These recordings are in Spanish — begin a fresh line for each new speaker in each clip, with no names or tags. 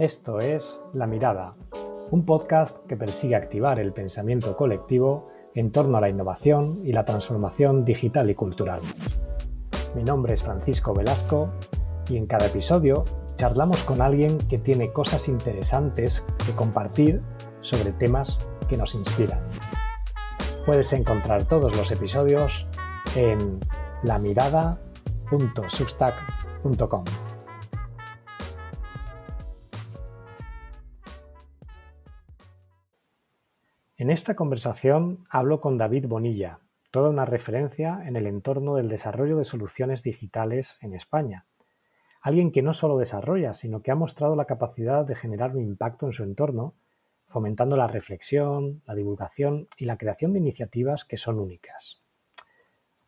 Esto es La Mirada, un podcast que persigue activar el pensamiento colectivo en torno a la innovación y la transformación digital y cultural. Mi nombre es Francisco Velasco y en cada episodio charlamos con alguien que tiene cosas interesantes que compartir sobre temas que nos inspiran. Puedes encontrar todos los episodios en lamirada.substack.com. En esta conversación hablo con David Bonilla, toda una referencia en el entorno del desarrollo de soluciones digitales en España. Alguien que no solo desarrolla, sino que ha mostrado la capacidad de generar un impacto en su entorno, fomentando la reflexión, la divulgación y la creación de iniciativas que son únicas.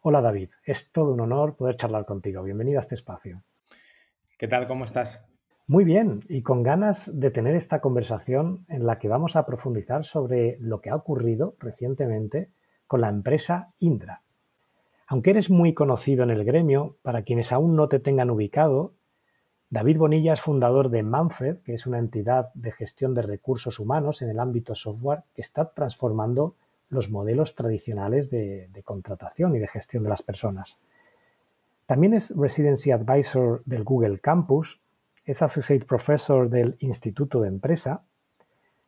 Hola David, es todo un honor poder charlar contigo. Bienvenido a este espacio.
¿Qué tal? ¿Cómo estás?
Muy bien, y con ganas de tener esta conversación en la que vamos a profundizar sobre lo que ha ocurrido recientemente con la empresa Indra. Aunque eres muy conocido en el gremio, para quienes aún no te tengan ubicado, David Bonilla es fundador de Manfred, que es una entidad de gestión de recursos humanos en el ámbito software que está transformando los modelos tradicionales de, contratación y de gestión de las personas. También es Residency Advisor del Google Campus, es Associate Professor del Instituto de Empresa,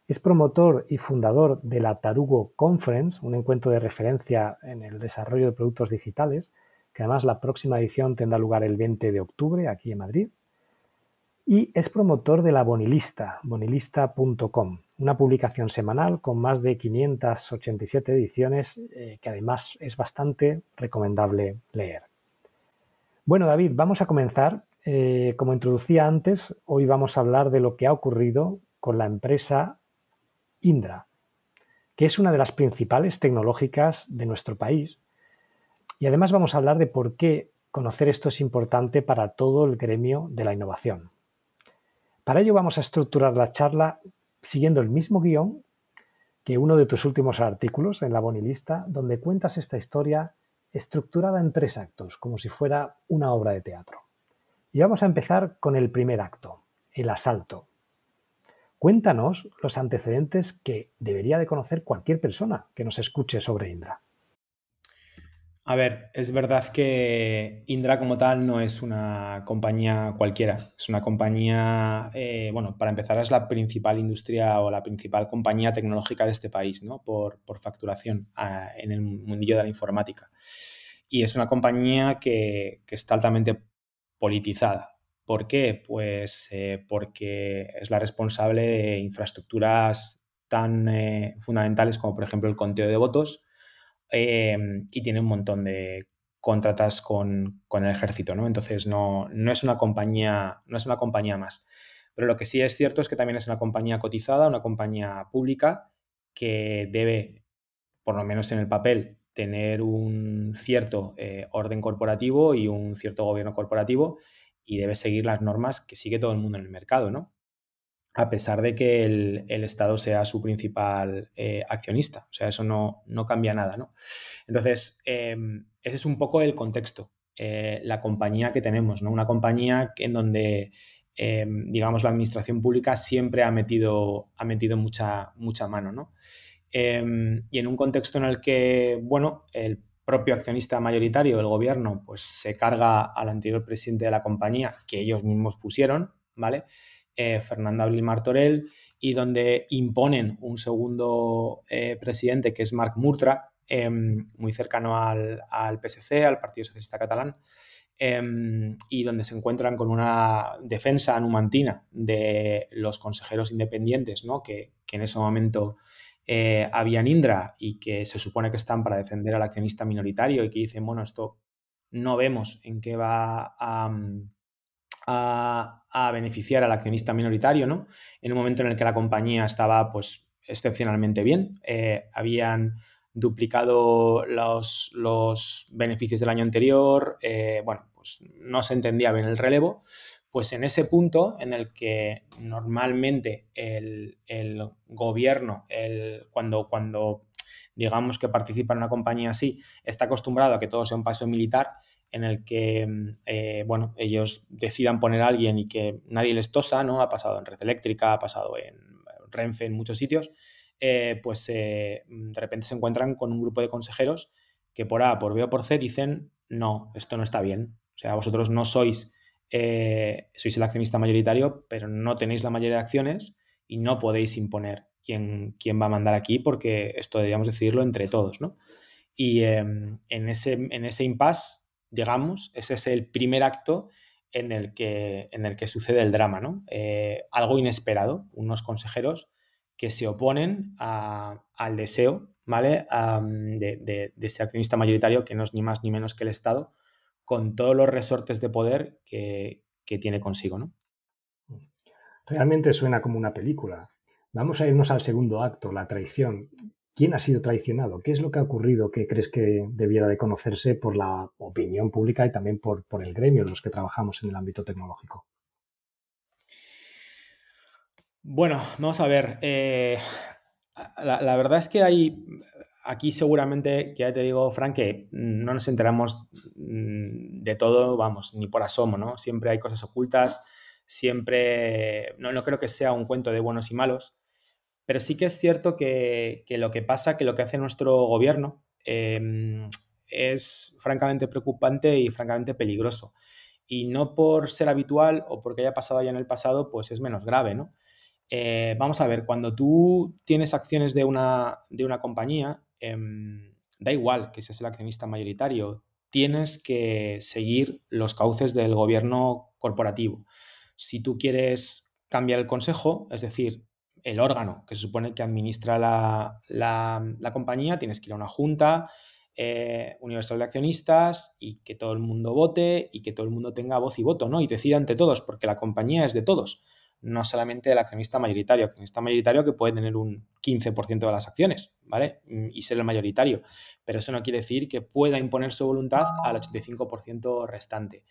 es promotor y fundador de la Tarugo Conference, un encuentro de referencia en el desarrollo de productos digitales, que además la próxima edición tendrá lugar el 20 de octubre aquí en Madrid. Y es promotor de la Bonilista, bonilista.com, una publicación semanal con más de 587 ediciones eh, que además es bastante recomendable leer. Bueno, David, vamos a comenzar. Eh, como introducía antes, hoy vamos a hablar de lo que ha ocurrido con la empresa Indra, que es una de las principales tecnológicas de nuestro país. Y además vamos a hablar de por qué conocer esto es importante para todo el gremio de la innovación. Para ello vamos a estructurar la charla siguiendo el mismo guion que uno de tus últimos artículos en la Bonilista, donde cuentas esta historia estructurada en tres actos, como si fuera una obra de teatro. Y vamos a empezar con el primer acto, el asalto. Cuéntanos los antecedentes que debería de conocer cualquier persona que nos escuche sobre Indra.
A ver, es verdad que Indra como tal no es una compañía cualquiera. Es una compañía, eh, bueno, para empezar es la principal industria o la principal compañía tecnológica de este país, ¿no? Por, facturación en el mundillo de la informática. Y es una compañía que, está altamente politizada. ¿Por qué? Pues eh, porque es la responsable de infraestructuras tan eh, fundamentales como por ejemplo el conteo de votos, Em, y tiene un montón de contratas con, el ejército, ¿no? Entonces no, no, es una compañía, no es una compañía más. Pero lo que sí es cierto es que también es una compañía cotizada, una compañía pública que debe, por lo menos en el papel, tener un cierto eh, orden corporativo y un cierto gobierno corporativo y debe seguir las normas que sigue todo el mundo en el mercado, ¿no? a pesar de que el, Estado sea su principal eh, accionista. O sea, eso no, cambia nada, ¿no? Entonces, em, ese es un poco el contexto, eh, la compañía que tenemos, ¿no? Una compañía en donde, em, digamos, la administración pública siempre ha metido, ha metido mucha, mucha mano, ¿no? Em, y en un contexto en el que, bueno, el propio accionista mayoritario, el gobierno, pues se carga al anterior presidente de la compañía, que ellos mismos pusieron, ¿vale? eh, Fernanda Abril Martorell, y donde imponen un segundo eh, presidente que es Marc Murtra, em, muy cercano al, PSC, al Partido Socialista Catalán, em, y donde se encuentran con una defensa anumantina de los consejeros independientes, ¿no? que, en ese momento eh, habían Indra y que se supone que están para defender al accionista minoritario y que dicen, bueno, esto no vemos en qué va a, a, beneficiar al accionista minoritario, ¿no? En un momento en el que la compañía estaba, pues, excepcionalmente bien. Eh, habían duplicado los, los, beneficios del año anterior, eh, bueno, pues no se entendía bien el relevo, pues en ese punto en el que normalmente el, gobierno, el, cuando, cuando digamos que participa en una compañía así, está acostumbrado a que todo sea un paso militar, en el que, mm, eh, bueno, ellos decidan poner a alguien y que nadie les tosa, ¿no? Ha pasado en Red Eléctrica, ha pasado en Renfe, en muchos sitios, eh, pues de repente se encuentran con un grupo de consejeros que por A, por B o por C dicen, no, esto no está bien. O sea, vosotros no sois, eh, sois el accionista mayoritario, pero no tenéis la mayoría de acciones y no podéis imponer quién, quién va a mandar aquí porque esto deberíamos decidirlo entre todos, ¿no? Y em, en ese, en ese impasse, digamos, ese es el primer acto en el que, en el que sucede el drama, ¿no? Eh, algo inesperado, unos consejeros que se oponen al deseo ¿vale? de, ese accionista mayoritario que no es ni más ni menos que el Estado, con todos los resortes de poder que, tiene consigo. ¿no?
Realmente suena como una película. Vamos a irnos al segundo acto, la traición. ¿Quién ha sido traicionado? ¿Qué es lo que ha ocurrido que crees que debiera de conocerse por la opinión pública y también por, por el gremio de los que trabajamos en el ámbito tecnológico?
Bueno, vamos a ver. Eh, la, verdad es que hay. Aquí seguramente, que ya te digo, Frank, que no nos enteramos mm, de todo, vamos, ni por asomo, ¿no? Siempre hay cosas ocultas, siempre. No, no creo que sea un cuento de buenos y malos, pero sí que es cierto que, lo que pasa, que lo que hace nuestro gobierno em, es francamente preocupante y francamente peligroso. Y no por ser habitual o porque haya pasado ya en el pasado, pues es menos grave, ¿no? Eh, vamos a ver, cuando tú tienes acciones de una, de una compañía, em, da igual que seas el accionista mayoritario, tienes que seguir los cauces del gobierno corporativo. Si tú quieres cambiar el consejo, es decir, el órgano que se supone que administra la, compañía, tienes que ir a una junta eh, universal de accionistas y que todo el mundo vote y que todo el mundo tenga voz y voto, ¿no? Y decida ante todos, porque la compañía es de todos no solamente el accionista mayoritario, accionista mayoritario que puede tener un 15% de las acciones, ¿vale? Y ser el mayoritario, pero eso no quiere decir que pueda imponer su voluntad al 85% restante.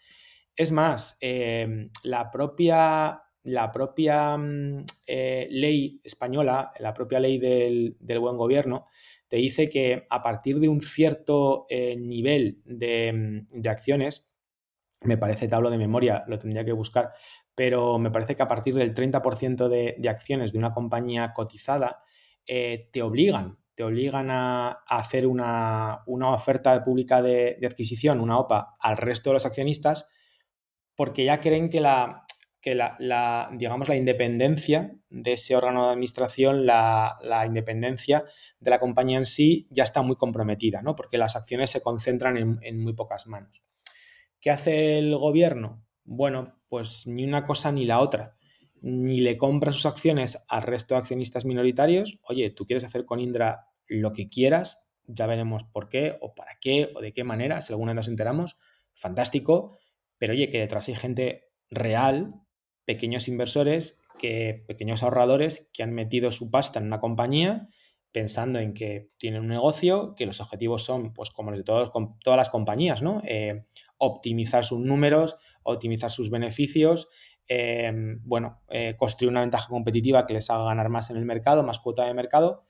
Es más, eh, la propia, la propia mm, eh, ley española, la propia ley del, buen gobierno, te dice que a partir de un cierto eh, nivel de, de acciones, me parece, te hablo de memoria, lo tendría que buscar, pero me parece que a partir del 30% de, acciones de una compañía cotizada, eh, te obligan, te obligan a, hacer una, oferta pública de, adquisición, una OPA, al resto de los accionistas, porque ya creen que la, que la, digamos, la independencia de ese órgano de administración, la, independencia de la compañía en sí ya está muy comprometida, ¿no? Porque las acciones se concentran en, en muy pocas manos. ¿Qué hace el gobierno? Bueno, pues ni una cosa ni la otra. Ni le compra sus acciones al resto de accionistas minoritarios. Oye, tú quieres hacer con Indra lo que quieras, ya veremos por qué o para qué o de qué manera, si alguna vez nos enteramos, fantástico. Pero oye, que detrás hay gente real, pequeños inversores, que, pequeños ahorradores que han metido su pasta en una compañía pensando en que tienen un negocio, que los objetivos son, pues como los de todos, todas las compañías, ¿no? Eh, optimizar sus números, optimizar sus beneficios, em, bueno, eh, construir una ventaja competitiva que les haga ganar más en el mercado, más cuota de mercado.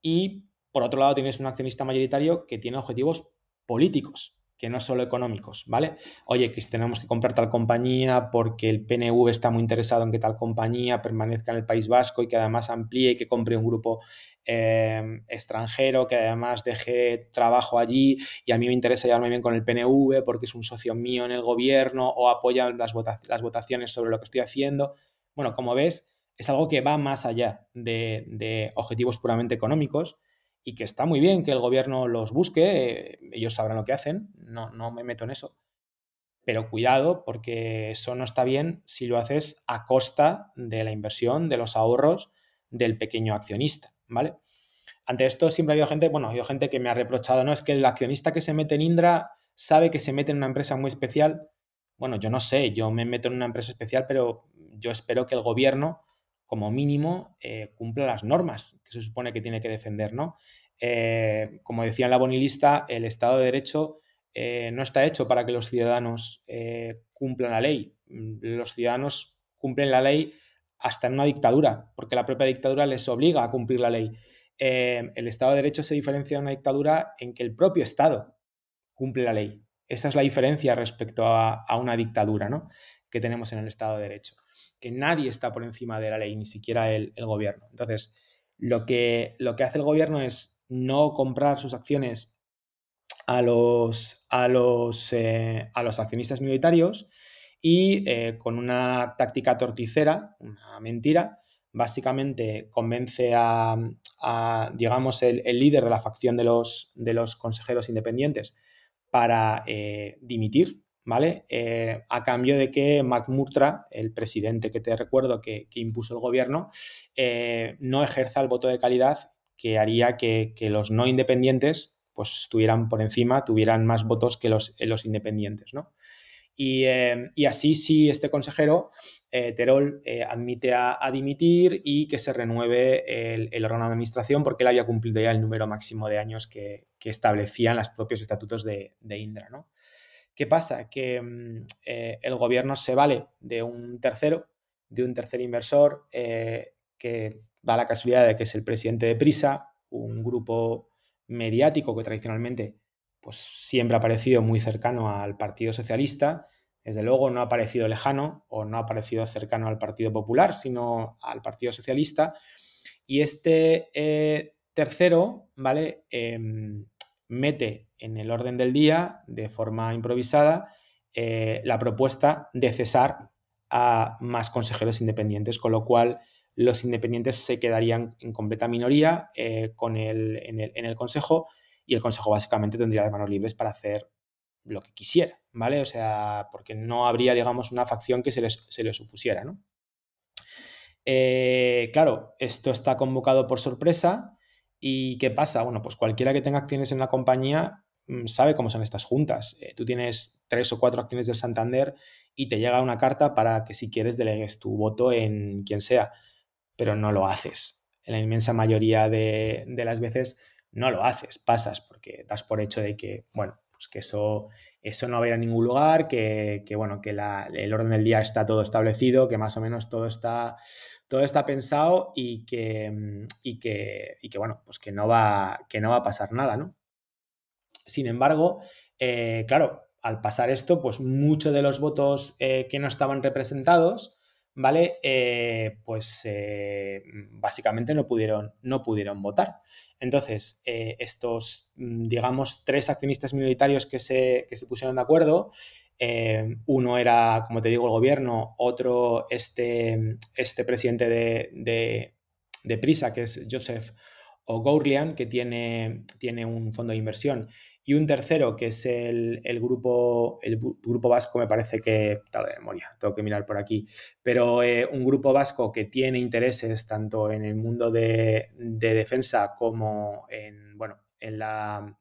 Y por otro lado, tienes un accionista mayoritario que tiene objetivos políticos, que no solo económicos, ¿vale? Oye, que tenemos que comprar tal compañía porque el PNV está muy interesado en que tal compañía permanezca en el País Vasco y que además amplíe y que compre un grupo Em, extranjero que además deje trabajo allí y a mí me interesa llevarme bien con el PNV porque es un socio mío en el gobierno o apoya las, las votaciones sobre lo que estoy haciendo. Bueno, como ves, es algo que va más allá de, objetivos puramente económicos y que está muy bien que el gobierno los busque, ellos sabrán lo que hacen, no, no me meto en eso. Pero cuidado porque eso no está bien si lo haces a costa de la inversión, de los ahorros del pequeño accionista. ¿vale? Ante esto siempre ha habido gente, bueno, ha habido gente que me ha reprochado, ¿no? Es que el accionista que se mete en Indra sabe que se mete en una empresa muy especial. Bueno, yo no sé, yo me meto en una empresa especial, pero yo espero que el gobierno, como mínimo, eh, cumpla las normas que se supone que tiene que defender, ¿no? Eh, como decía en la bonilista, el Estado de Derecho eh, no está hecho para que los ciudadanos cumplan la ley. Los ciudadanos cumplen la ley hasta en una dictadura, porque la propia dictadura les obliga a cumplir la ley. El Estado de Derecho se diferencia de una dictadura en que el propio Estado cumple la ley. Esa es la diferencia respecto a, una dictadura ¿no? que tenemos en el Estado de Derecho, que nadie está por encima de la ley, ni siquiera el, gobierno. Entonces, lo que, lo que hace el gobierno es no comprar sus acciones a los, a los, eh, a los accionistas minoritarios y eh, con una táctica torticera, una mentira, básicamente convence a, digamos, el, líder de la facción de los, de los consejeros independientes para eh, dimitir, ¿vale? Eh, a cambio de que Murtra, el presidente que te recuerdo que, impuso el gobierno, eh, no ejerza el voto de calidad que haría que, los no independientes pues estuvieran por encima, tuvieran más votos que los, los independientes, ¿no? Y, así sí este consejero, Terol, admite a, dimitir y que se renueve el, órgano de administración porque él había cumplido ya el número máximo de años que, que establecían los propios estatutos de, Indra. ¿no? ¿Qué pasa? Que mm, eh, el gobierno se vale de un tercero, de un tercer inversor, eh, que da la casualidad de que es el presidente de Prisa, un grupo mediático que tradicionalmente pues, siempre ha parecido muy cercano al Partido Socialista. Desde luego no ha parecido lejano o no ha parecido cercano al Partido Popular, sino al Partido Socialista. Y este eh, tercero, ¿vale? Em, mete en el orden del día, de forma improvisada, eh, la propuesta de cesar a más consejeros independientes, con lo cual los independientes se quedarían en completa minoría eh, con el, en, el, Consejo y el Consejo básicamente tendría las manos libres para hacer lo que quisiera, ¿vale? O sea, porque no habría, digamos, una facción que se les, se les opusiera, ¿no? Eh, claro, esto está convocado por sorpresa ¿Y qué pasa? Bueno, pues cualquiera que tenga acciones en la compañía mm, sabe cómo son estas juntas. Eh, tú tienes tres o cuatro acciones del Santander y te llega una carta para que si quieres delegues tu voto en quien sea, pero no lo haces. En la inmensa mayoría de, las veces no lo haces, pasas porque das por hecho de que, bueno, que eso, eso no va a ir a ningún lugar, que, bueno, que el orden del día está todo establecido, que más o menos todo está, todo está pensado y que, y que, y que, bueno, pues que no, va, que no va a pasar nada, ¿no? Sin embargo, eh, claro, al pasar esto, pues muchos de los votos eh, que no estaban representados, ¿vale? Eh, pues básicamente no pudieron, no pudieron votar. Entonces, estos, mm, digamos, tres accionistas minoritarios que se, que se pusieron de acuerdo, eh, uno era, como te digo, el gobierno, otro este, este presidente de, Prisa, que es Joseph O'Gourlian, que tiene, tiene un fondo de inversión, y un tercero, que es el, grupo, el grupo vasco, me parece que, tal de memoria, tengo que mirar por aquí, pero eh, un grupo vasco que tiene intereses tanto en el mundo de, defensa como en, bueno, en la,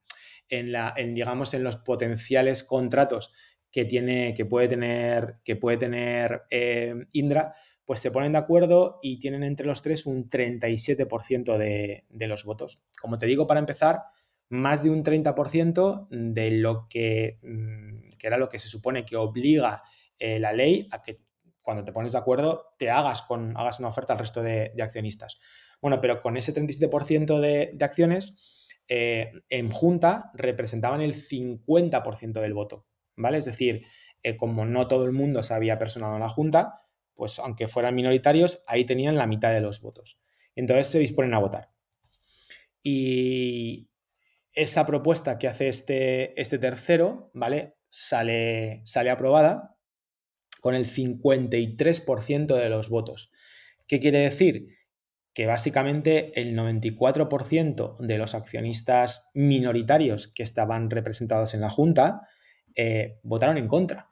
en la, en, digamos, en los potenciales contratos que, tiene, que puede tener, que puede tener eh, Indra, pues se ponen de acuerdo y tienen entre los tres un 37% de, de los votos. Como te digo, para empezar, más de un 30% de lo que, mm, que, era lo que se supone que obliga eh, la ley a que cuando te pones de acuerdo te hagas, con, hagas una oferta al resto de, accionistas. Bueno, pero con ese 37% de, de acciones, eh, en junta representaban el 50% del voto. ¿vale? Es decir, eh, como no todo el mundo se había personado en la Junta, pues aunque fueran minoritarios, ahí tenían la mitad de los votos. Entonces se disponen a votar. Y esa propuesta que hace este, este tercero, ¿vale? Sale, sale aprobada con el 53% de los votos. ¿Qué quiere decir? Que básicamente el 94% de los accionistas minoritarios que estaban representados en la Junta eh, votaron en contra.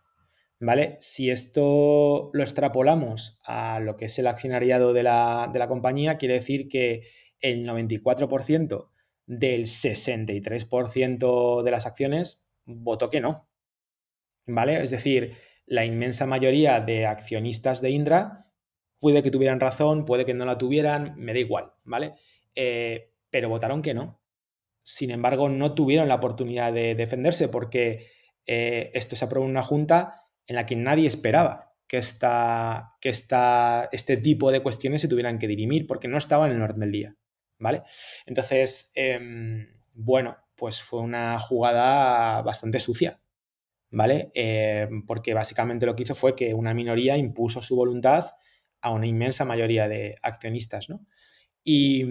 ¿Vale? Si esto lo extrapolamos a lo que es el accionariado de la, compañía, quiere decir que el 94% del 63% de las acciones votó que no. ¿Vale? Es decir, la inmensa mayoría de accionistas de Indra puede que tuvieran razón, puede que no la tuvieran, me da igual, ¿vale? Eh, pero votaron que no. Sin embargo, no tuvieron la oportunidad de defenderse porque eh, esto se aprobó en una junta en la que nadie esperaba que, esta, que esta, este tipo de cuestiones se tuvieran que dirimir porque no estaban en el orden del día. ¿Vale? Entonces, em, bueno, pues fue una jugada bastante sucia. ¿vale? Eh, porque básicamente lo que hizo fue que una minoría impuso su voluntad a una inmensa mayoría de accionistas, ¿no? Y,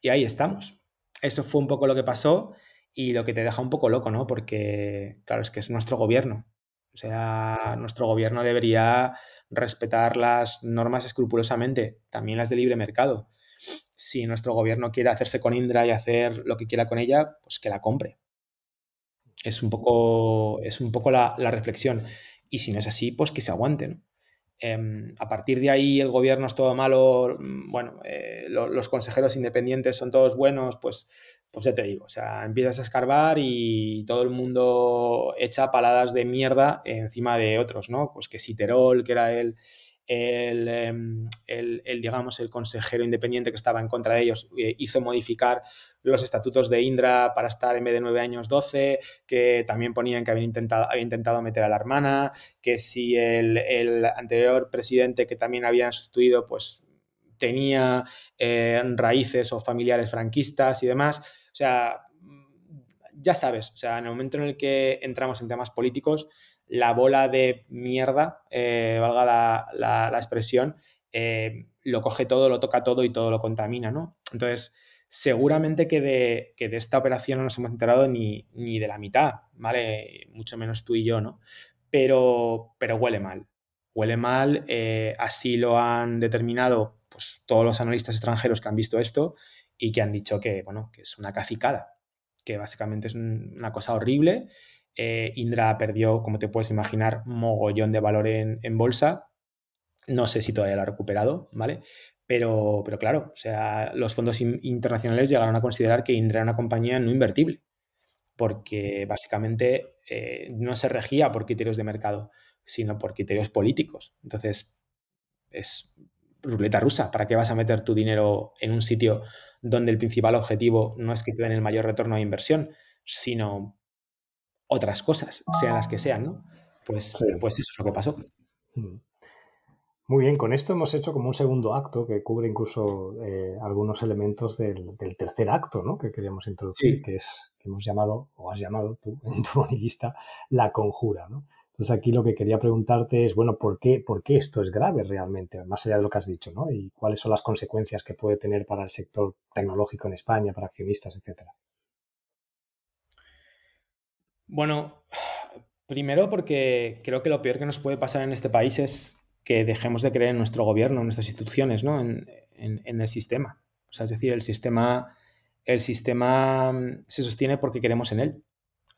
y ahí estamos. Eso fue un poco lo que pasó y lo que te deja un poco loco, ¿no? Porque, claro, es que es nuestro gobierno. O sea, nuestro gobierno debería respetar las normas escrupulosamente, también las de libre mercado. Si nuestro gobierno quiere hacerse con Indra y hacer lo que quiera con ella, pues que la compre. Es un poco, es un poco la, reflexión. Y si no es así, pues que se aguanten. Em, a partir de ahí el gobierno es todo malo, mm, bueno, eh, los consejeros independientes son todos buenos, pues, pues ya te digo, o sea, empiezas a escarbar y todo el mundo echa paladas de mierda encima de otros, ¿no? Pues que Siterol, que era el, Em, el, el, digamos, el consejero independiente que estaba en contra de ellos eh, hizo modificar los estatutos de Indra para estar en vez de nueve años 12, que también ponían que había intentado, intentado meter a la hermana, que si el, anterior presidente que también habían sustituido, pues tenía eh, raíces o familiares franquistas y demás. O sea, ya sabes, o sea, en el momento en el que entramos en temas políticos, la bola de mierda, eh, valga la, expresión, eh, lo coge todo, lo toca todo y todo lo contamina, ¿no? Entonces, seguramente que de, de esta operación no nos hemos enterado ni, ni, de la mitad, ¿vale? Mucho menos tú y yo, ¿no? Pero, pero huele mal. Huele mal, eh, así lo han determinado pues, todos los analistas extranjeros que han visto esto y que han dicho que, bueno, que es una cacicada, que básicamente es una cosa horrible eh, Indra perdió, como te puedes imaginar, mogollón de valor en, bolsa. No sé si todavía lo ha recuperado, ¿vale? Pero, pero claro, o sea, los fondos internacionales llegaron a considerar que Indra era una compañía no invertible, porque básicamente eh, no se regía por criterios de mercado, sino por criterios políticos. Entonces, es ruleta rusa. ¿Para qué vas a meter tu dinero en un sitio donde el principal objetivo no es que te den el mayor retorno de inversión, sino otras cosas, sean las que sean, ¿no? Pues, pues eso es lo que pasó. Mm.
Muy bien, con esto hemos hecho como un segundo acto que cubre incluso eh, algunos elementos del, tercer acto ¿no? que queríamos introducir, que es que hemos llamado, o has llamado tú en tu lista, la conjura. ¿no? Entonces aquí lo que quería preguntarte es, bueno, ¿por qué, ¿por qué esto es grave realmente, más allá de lo que has dicho, ¿no? Y cuáles son las consecuencias que puede tener para el sector tecnológico en España, para accionistas, etcétera.
Bueno, primero porque creo que lo peor que nos puede pasar en este país es que dejemos de creer en nuestro gobierno, en nuestras instituciones, ¿no? en, el sistema. O sea, es decir, el sistema, el sistema mm, se sostiene porque queremos en él.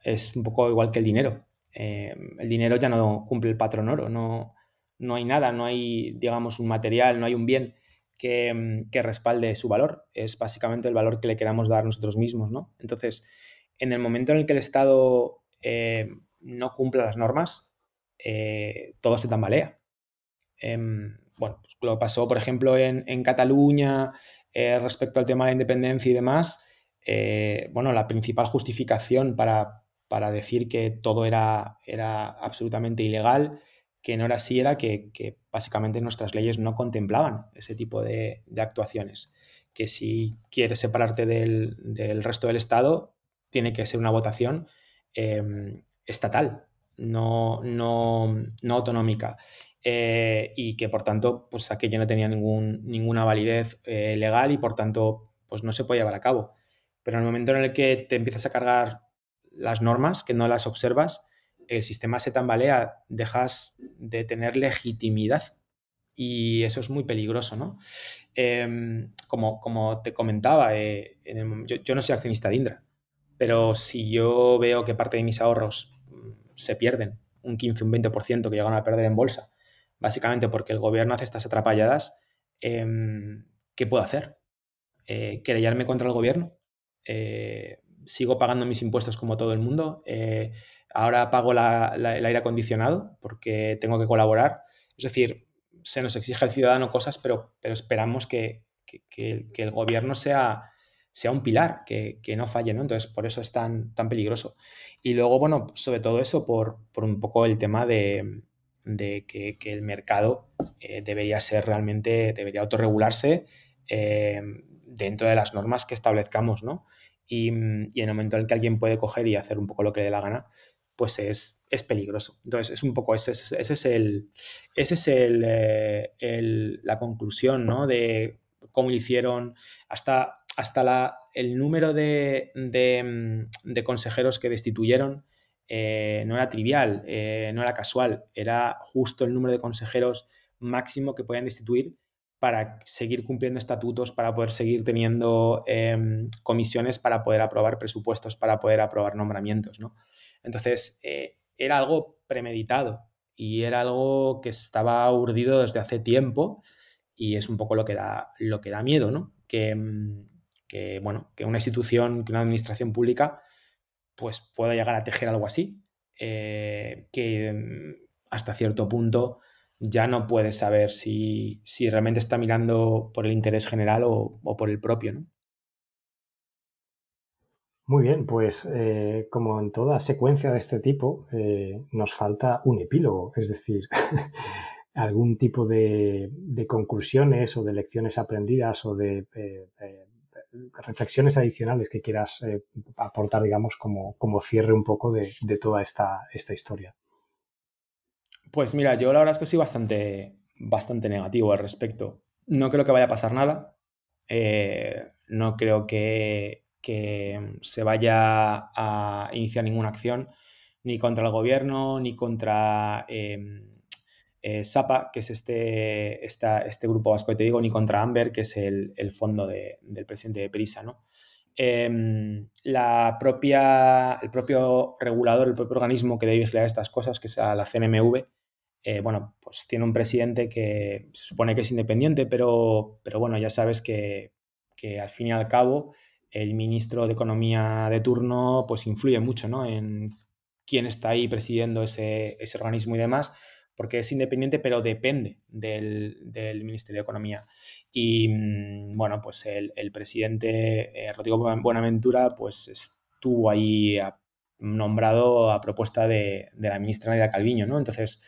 Es un poco igual que el dinero. Eh, el dinero ya no cumple el patrón oro, no, no hay nada, no hay, digamos, un material, no hay un bien que, mm, que, respalde su valor. Es básicamente el valor que le queramos dar nosotros mismos, ¿no? Entonces, en el momento en el que el Estado eh, no cumpla las normas, eh, todo se tambalea. Em, bueno, pues lo pasó, por ejemplo, en, Cataluña eh, respecto al tema de la independencia y demás. bueno, la principal justificación para, decir que todo era, era, absolutamente ilegal, que no era así, era que, básicamente nuestras leyes no contemplaban ese tipo de, actuaciones. Que si quieres separarte del, del resto del Estado, tiene que ser una votación em, estatal, no, no, no autonómica. Eh, y que por tanto, pues aquello no tenía ningún, ninguna validez eh, legal y por tanto, pues no se puede llevar a cabo. Pero en el momento en el que te empiezas a cargar las normas, que no las observas, el sistema se tambalea, dejas de tener legitimidad y eso es muy peligroso, ¿no? Em, como, como, te comentaba, eh, yo, yo, no soy accionista de Indra, pero si yo veo que parte de mis ahorros mm, se pierden, un 15, un 20% que llegan a perder en bolsa, básicamente porque el gobierno hace estas atrapalladas, em, ¿qué puedo hacer? Eh, ¿Querellarme contra el gobierno? Eh, ¿Sigo pagando mis impuestos como todo el mundo? Eh, ¿Ahora pago el aire acondicionado porque tengo que colaborar? Es decir, se nos exige al ciudadano cosas, pero, esperamos que el gobierno sea sea un pilar, que, no falle, ¿no? Entonces, por eso es tan, tan peligroso. Y luego, bueno, sobre todo eso, por, un poco el tema de, que, el mercado eh, debería ser realmente, debería autorregularse eh, dentro de las normas que establezcamos, ¿no? Y, en el momento en el que alguien puede coger y hacer un poco lo que le dé la gana, pues es, es peligroso. Entonces, es un poco ese, ese es el, ese es el, eh, la conclusión, ¿no? De cómo lo hicieron, hasta, hasta la, el número de, de, consejeros que destituyeron eh, no era trivial, eh, no era casual, era justo el número de consejeros máximo que podían destituir para seguir cumpliendo estatutos, para poder seguir teniendo em, comisiones, para poder aprobar presupuestos, para poder aprobar nombramientos, ¿no? Entonces, eh, era algo premeditado y era algo que estaba urdido desde hace tiempo y es un poco lo que da, lo que da miedo, ¿no? Que, mm, bueno, que una institución, que una administración pública, pues pueda llegar a tejer algo así, eh, que mm, hasta cierto punto ya no puedes saber si, realmente está mirando por el interés general o, por el propio, ¿no?
Muy bien, pues eh, como en toda secuencia de este tipo, eh, nos falta un epílogo, es decir, algún tipo de, conclusiones o de lecciones aprendidas o de reflexiones adicionales que quieras aportar, digamos, como, como, cierre un poco de, toda esta, esta historia.
Pues mira, yo la verdad es que soy bastante, bastante negativo al respecto. No creo que vaya a pasar nada. Eh, no creo que, se vaya a iniciar ninguna acción ni contra el gobierno ni contra em, eh, SAPA, que es este, este grupo vasco que te digo, ni contra Amber, que es el, fondo del presidente de Prisa. ¿no? Em, la propia, el propio regulador, el propio organismo que debe vigilar estas cosas, que es la CNMV, eh, bueno, pues tiene un presidente que se supone que es independiente, pero, pero bueno, ya sabes que, al fin y al cabo el ministro de Economía de turno pues influye mucho ¿no? en quién está ahí presidiendo ese, organismo y demás, porque es independiente, pero depende del, Ministerio de Economía. Y mm, bueno, pues el, presidente eh, Rodrigo Buenaventura pues estuvo ahí nombrado a propuesta de, de la ministra Nadia Calviño, ¿no? Entonces,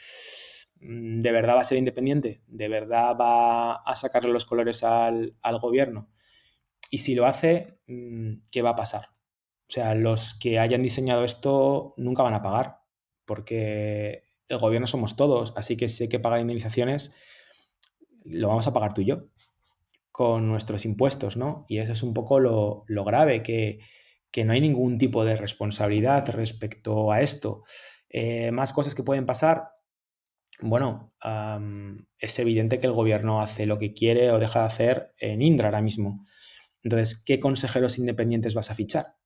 Mm, ¿De verdad va a ser independiente? ¿De verdad va a sacarle los colores al, gobierno? Y si lo hace, mm, ¿qué va a pasar? O sea, los que hayan diseñado esto nunca van a pagar, porque el gobierno somos todos, así que si hay que pagar indemnizaciones, lo vamos a pagar tú y yo, con nuestros impuestos, ¿no? Y eso es un poco lo, grave, que, no hay ningún tipo de responsabilidad respecto a esto. Eh, más cosas que pueden pasar, bueno, es evidente que el gobierno hace lo que quiere o deja de hacer en Indra ahora mismo. Entonces, ¿qué consejeros independientes vas a fichar?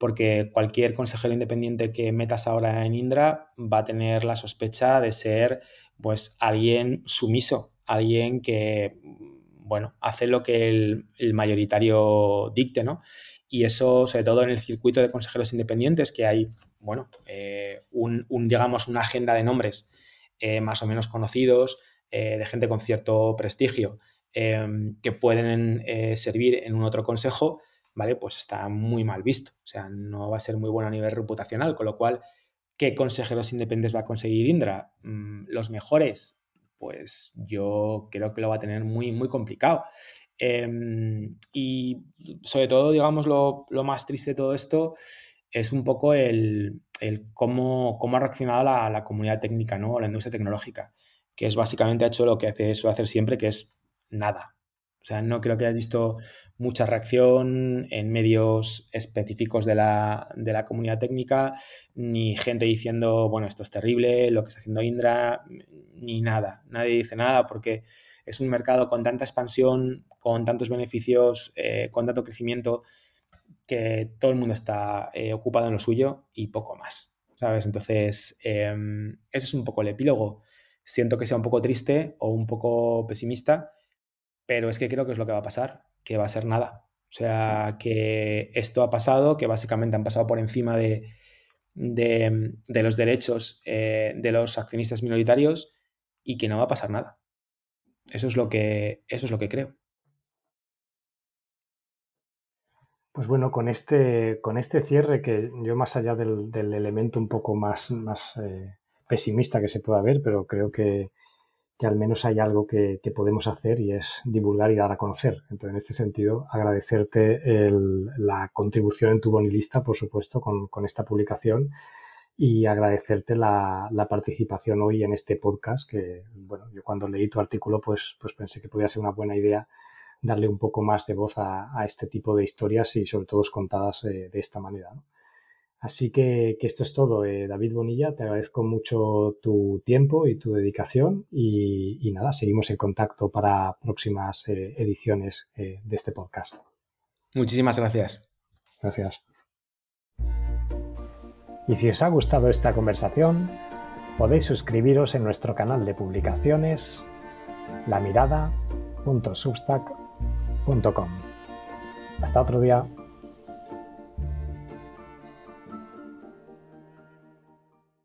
Porque cualquier consejero independiente que metas ahora en Indra va a tener la sospecha de ser pues alguien sumiso, alguien que bueno, hace lo que el, mayoritario dicte, ¿no? Y eso, sobre todo en el circuito de consejeros independientes, que hay, bueno, eh, un, digamos, una agenda de nombres eh, más o menos conocidos, eh, de gente con cierto prestigio, que pueden servir en un otro consejo, ¿vale? Pues está muy mal visto. O sea, no va a ser muy bueno a nivel reputacional, con lo cual, ¿qué consejeros independientes va a conseguir Indra? Mm, ¿Los mejores? Pues yo creo que lo va a tener muy, muy complicado. Em, y sobre todo, digamos, lo, lo más triste de todo esto es un poco el, cómo, cómo, ha reaccionado la, comunidad técnica, ¿no? la industria tecnológica, que es básicamente ha hecho lo que hace, suele hacer siempre, que es nada. O sea, no creo que hayas visto mucha reacción en medios específicos de la, de la, comunidad técnica, ni gente diciendo, bueno, esto es terrible, lo que está haciendo Indra, ni nada. Nadie dice nada porque es un mercado con tanta expansión, con tantos beneficios, eh, con tanto crecimiento, que todo el mundo está eh, ocupado en lo suyo y poco más, ¿sabes? Entonces, em, ese es un poco el epílogo. Siento que sea un poco triste o un poco pesimista, pero es que creo que es lo que va a pasar, que va a ser nada. O sea, que esto ha pasado, que básicamente han pasado por encima de, de, los derechos eh, de los accionistas minoritarios y que no va a pasar nada. Eso es lo que, eso es lo que creo.
Pues bueno, con este, con este cierre que yo más allá del, elemento un poco más, más eh, pesimista que se pueda ver, pero creo que, al menos hay algo que, podemos hacer y es divulgar y dar a conocer. Entonces, en este sentido, agradecerte la contribución en tu bonilista, por supuesto, con, esta publicación y agradecerte la, participación hoy en este podcast, que bueno, yo cuando leí tu artículo pues, pues pensé que podía ser una buena idea darle un poco más de voz a, este tipo de historias y sobre todo contadas eh, de esta manera. Así que, esto es todo. Eh, David Bonilla, te agradezco mucho tu tiempo y tu dedicación y, nada, seguimos en contacto para próximas eh, ediciones de este podcast.
Muchísimas gracias.
Gracias. Y si os ha gustado esta conversación, podéis suscribiros en nuestro canal de publicaciones lamirada.substack.com. Hasta otro día.